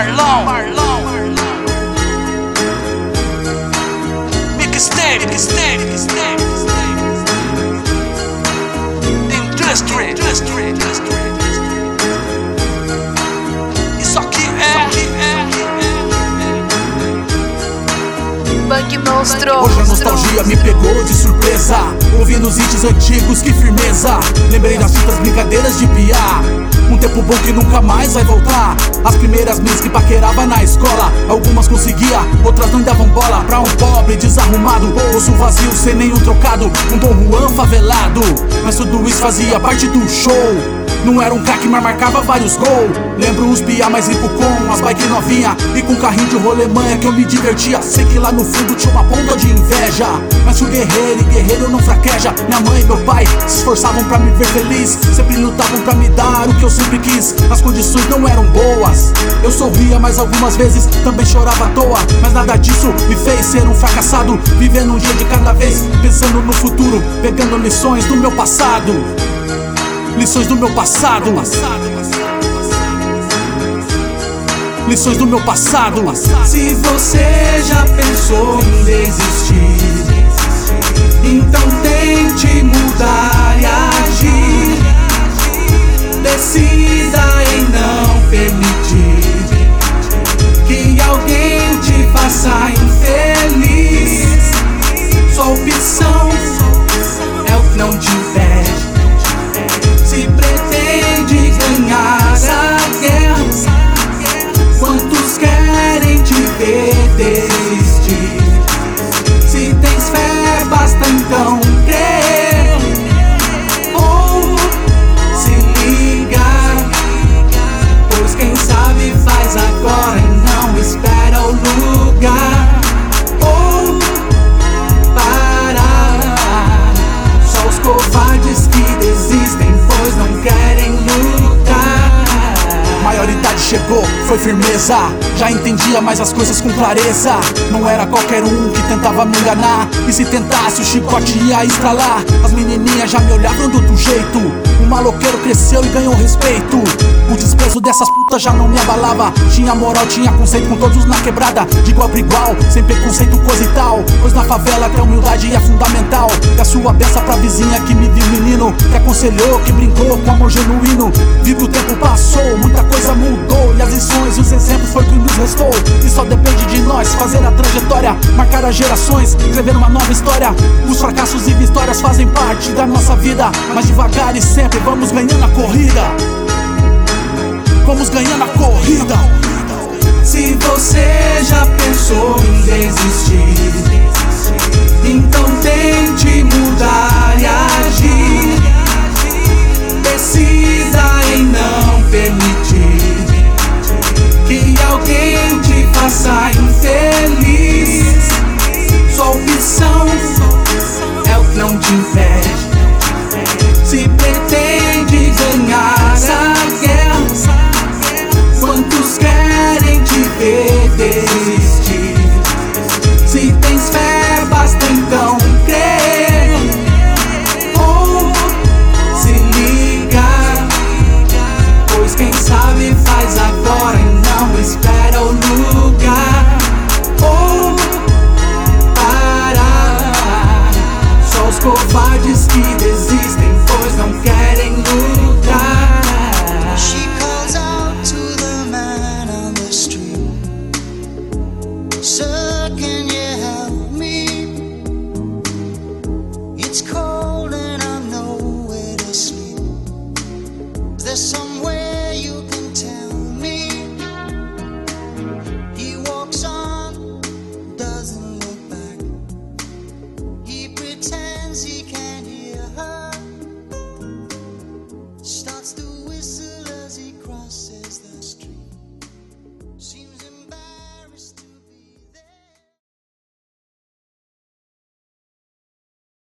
Marlon. Marlon. Make a step, industry. Bang monstro. Hoje a nostalgia me pegou de surpresa. Ouvindo os hits antigos, que firmeza. Lembrei das fitas brincadeiras de piar Um tempo bom que nunca mais vai voltar. As primeiras minhas que paquerava na escola. Algumas conseguia, outras não davam bola. Pra um pobre desarrumado, bolso vazio sem nenhum trocado. Um Dom Juan favelado. Mas tudo isso fazia parte do show não era um craque, mas marcava vários gols. Lembro os pia mais rico com as bike novinha E com carrinho de rolemanha que eu me divertia. Sei que lá no fundo tinha uma ponta de inveja. Mas o guerreiro e guerreiro não fraqueja. Minha mãe e meu pai se esforçavam pra me ver feliz. Sempre lutavam pra me dar o que eu sempre quis. As condições não eram boas. Eu sorria, mas algumas vezes também chorava à toa. Mas nada disso me fez ser um fracassado. Vivendo um dia de cada vez, pensando no futuro Pegando lições do meu passado Lições do meu passado. Lições do meu passado. Se você já pensou em desistir, então tente mudar e não espera foi firmeza. Já entendia mais as coisas com clareza. Não era qualquer um que tentava me enganar. E se tentasse, o chicote ia estralar. As menininhas já me olhavam do outro jeito. O maloqueiro cresceu e ganhou respeito. O desprezo dessas putas já não me abalava. Tinha moral, tinha conceito com todos na quebrada. De igual pra igual, sem preconceito, coisa e tal. Pois na favela que a humildade é fundamental. E a sua benção pra vizinha que me viu menino. Que aconselhou, que brincou com amor genuíno. Vi que o tempo passou, muita coisa mudou. As lições os exemplos foi o que nos restou. E só depende de nós fazer a trajetória, marcar as gerações, escrever uma nova história. Os fracassos e vitórias fazem parte da nossa vida. Mas devagar e sempre vamos ganhando a corrida. Vamos ganhando a corrida. Se você já pensou em desistir, Zie.